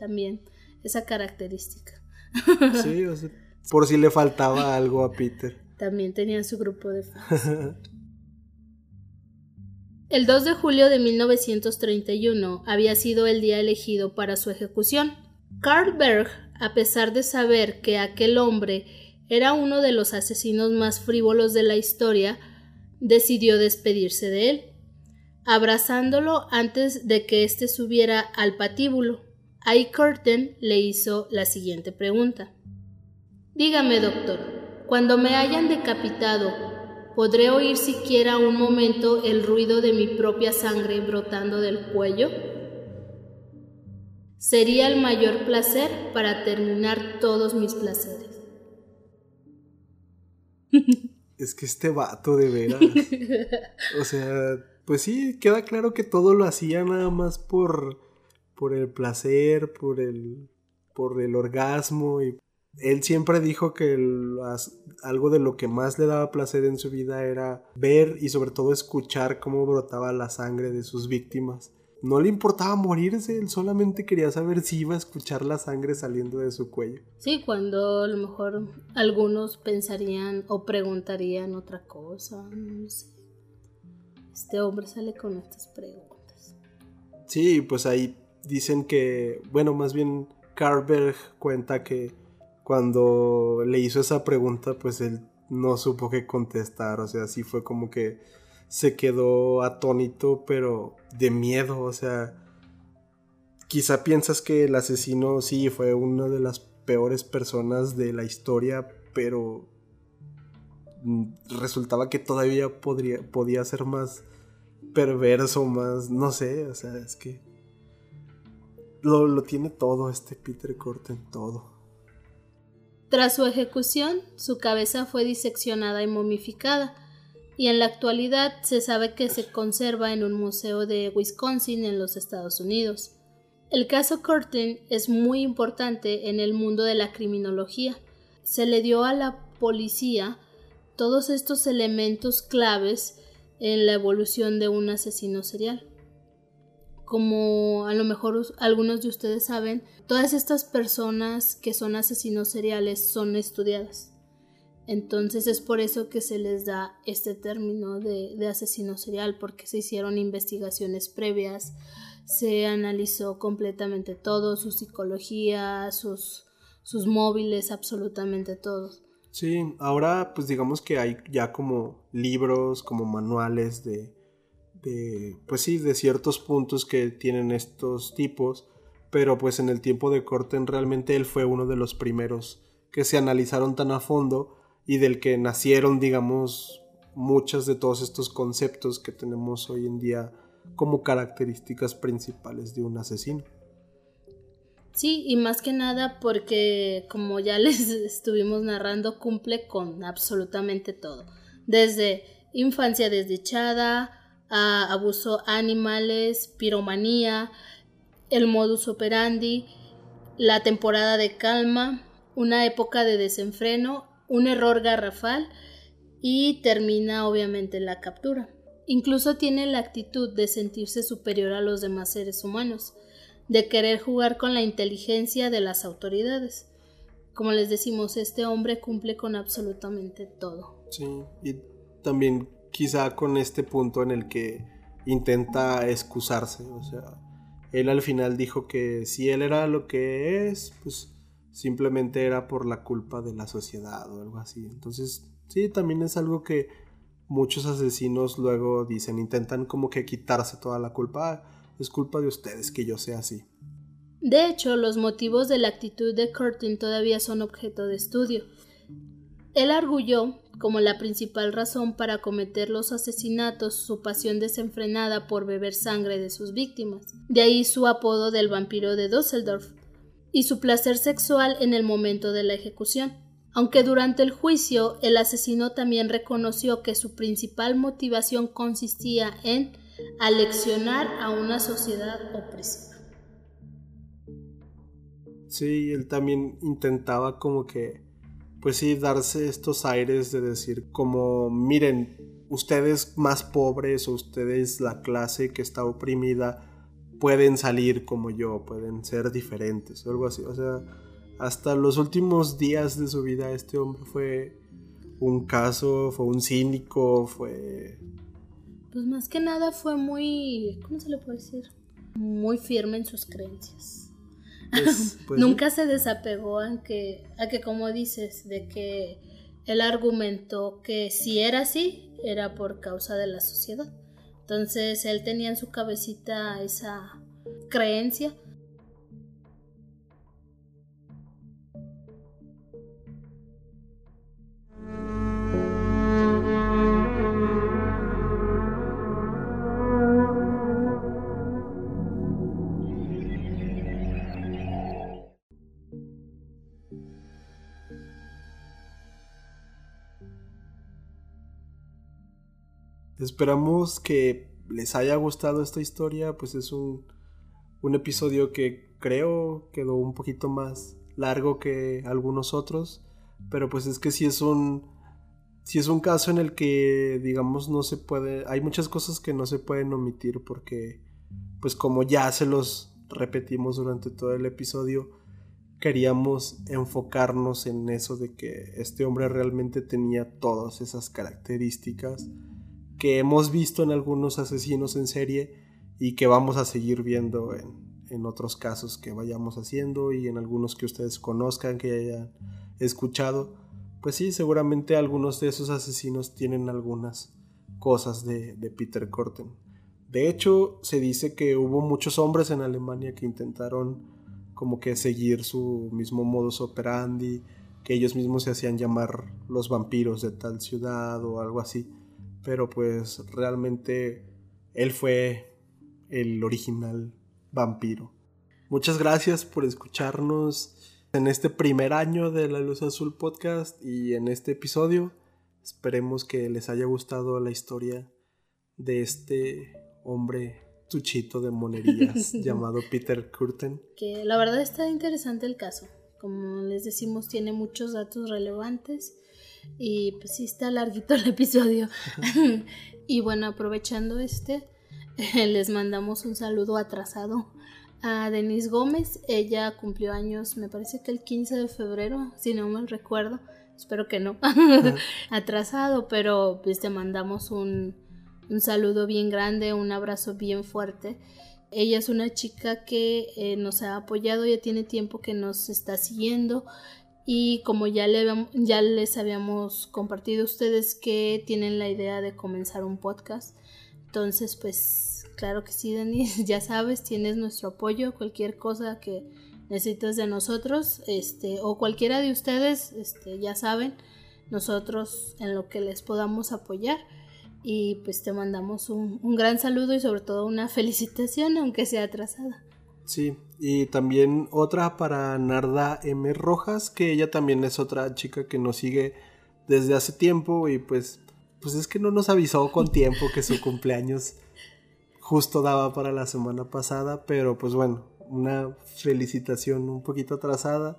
también, esa característica. Sí, por si le faltaba algo a Peter. También tenía su grupo de fans. <laughs> El 2 de julio de 1931 había sido el día elegido para su ejecución. Karl Berg, a pesar de saber que aquel hombre era uno de los asesinos más frívolos de la historia, decidió despedirse de él, abrazándolo antes de que éste subiera al patíbulo. Ahí Curtin le hizo la siguiente pregunta. Dígame, doctor, cuando me hayan decapitado, ¿podré oír siquiera un momento el ruido de mi propia sangre brotando del cuello? Sería el mayor placer para terminar todos mis placeres. <laughs> Es que este vato de veras. O sea, pues sí, queda claro que todo lo hacía nada más por por el placer, por el, por el orgasmo. Y él siempre dijo que algo de lo que más le daba placer en su vida era ver y sobre todo escuchar cómo brotaba la sangre de sus víctimas. No le importaba morirse, él solamente quería saber si iba a escuchar la sangre saliendo de su cuello. Sí, cuando a lo mejor algunos pensarían o preguntarían otra cosa. Este hombre sale con estas preguntas. Sí, pues ahí dicen que, bueno, más bien Carberg cuenta que cuando le hizo esa pregunta, pues él no supo qué contestar, o sea, sí fue como que se quedó atónito, pero de miedo, o sea, quizá piensas que el asesino sí fue una de las peores personas de la historia, pero resultaba que todavía podría, podía ser más perverso, más, no sé, o sea, es que lo, lo tiene todo este Peter Corten, todo. Tras su ejecución, su cabeza fue diseccionada y momificada, y en la actualidad se sabe que se conserva en un museo de Wisconsin en los Estados Unidos. El caso Curtin es muy importante en el mundo de la criminología. Se le dio a la policía todos estos elementos claves en la evolución de un asesino serial. Como a lo mejor algunos de ustedes saben, todas estas personas que son asesinos seriales son estudiadas. Entonces es por eso que se les da este término de, de asesino serial, porque se hicieron investigaciones previas, se analizó completamente todo, su psicología, sus, sus móviles, absolutamente todo. Sí, ahora pues digamos que hay ya como libros, como manuales de, de, pues sí, de ciertos puntos que tienen estos tipos, pero pues en el tiempo de Corten realmente él fue uno de los primeros que se analizaron tan a fondo y del que nacieron, digamos, muchos de todos estos conceptos que tenemos hoy en día como características principales de un asesino. Sí, y más que nada porque, como ya <laughs> les estuvimos narrando, cumple con absolutamente todo. Desde infancia desdichada, a abuso animales, piromanía, el modus operandi, la temporada de calma, una época de desenfreno, un error garrafal y termina obviamente la captura. Incluso tiene la actitud de sentirse superior a los demás seres humanos, de querer jugar con la inteligencia de las autoridades. Como les decimos, este hombre cumple con absolutamente todo. Sí, y también quizá con este punto en el que intenta excusarse, o sea, él al final dijo que si él era lo que es, pues simplemente era por la culpa de la sociedad o algo así. Entonces, sí, también es algo que muchos asesinos luego dicen, intentan como que quitarse toda la culpa. Ah, es culpa de ustedes que yo sea así. De hecho, los motivos de la actitud de Curtin todavía son objeto de estudio. Él arguyó como la principal razón para cometer los asesinatos su pasión desenfrenada por beber sangre de sus víctimas, de ahí su apodo del vampiro de Düsseldorf, y su placer sexual en el momento de la ejecución aunque durante el juicio el asesino también reconoció que su principal motivación consistía en aleccionar a una sociedad opresiva. Sí, él también intentaba como que, pues sí, darse estos aires de decir como, miren, ustedes más pobres o ustedes la clase que está oprimida pueden salir como yo, pueden ser diferentes o algo así, o sea hasta los últimos días de su vida este hombre fue un caso, fue un cínico, fue... Pues más que nada fue muy, ¿cómo se le puede decir? Muy firme en sus creencias. Pues, <laughs> pues Nunca se desapegó a que, a que, como dices, de que él argumentó que si era así, era por causa de la sociedad. Entonces él tenía en su cabecita esa creencia Esperamos que les haya gustado esta historia, pues es un, un episodio que creo quedó un poquito más largo que algunos otros, pero pues es que si es un si es un caso en el que digamos no se puede, hay muchas cosas que no se pueden omitir porque pues como ya se los repetimos durante todo el episodio, queríamos enfocarnos en eso de que este hombre realmente tenía todas esas características que hemos visto en algunos asesinos en serie y que vamos a seguir viendo en, otros casos que vayamos haciendo y en algunos que ustedes conozcan, que hayan escuchado. Pues sí, seguramente algunos de esos asesinos tienen algunas cosas de, de Peter Korten. De hecho, se dice que hubo muchos hombres en Alemania que intentaron como que seguir su mismo modus operandi, que ellos mismos se hacían llamar los vampiros de tal ciudad o algo así. Pero pues realmente él fue el original vampiro. Muchas gracias por escucharnos en este primer año de La Luz Azul Podcast y en este episodio. Esperemos que les haya gustado la historia de este hombre tuchito de monerías <laughs> llamado Peter Curtin. Que la verdad está interesante el caso. Como les decimos, tiene muchos datos relevantes y pues sí está larguito el episodio. <laughs> y bueno, aprovechando este, <laughs> les mandamos un saludo atrasado a Denise Gómez. Ella cumplió años, me parece que el 15 de febrero, si no me recuerdo. Espero que no. <laughs> Atrasado, pero pues te mandamos un, un, saludo bien grande, un abrazo bien fuerte. Ella es una chica que eh, nos ha apoyado, ya tiene tiempo que nos está siguiendo y como ya, le, ya les habíamos compartido ustedes que tienen la idea de comenzar un podcast, entonces pues claro que sí, Denise, <laughs> ya sabes, tienes nuestro apoyo, cualquier cosa que necesitas de nosotros, este, o cualquiera de ustedes, este, ya saben, nosotros en lo que les podamos apoyar. Y pues te mandamos un, un gran saludo y sobre todo una <laughs> felicitación, aunque sea atrasada. Sí, y también otra para Narda M. Rojas, que ella también es otra chica que nos sigue desde hace tiempo y pues, pues es que no nos avisó con tiempo que su <laughs> cumpleaños justo daba para la semana pasada, pero pues bueno, una felicitación un poquito atrasada.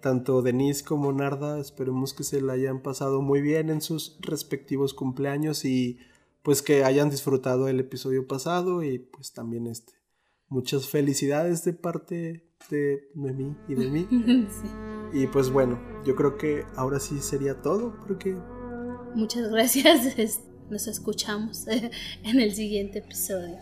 Tanto Denise como Narda, esperemos que se la hayan pasado muy bien en sus respectivos cumpleaños y pues que hayan disfrutado el episodio pasado y pues también este. Muchas felicidades de parte de, de mí y de mí. <laughs> Y pues bueno, yo creo que ahora sí sería todo porque... Muchas gracias. <laughs> Nos escuchamos <laughs> en el siguiente episodio.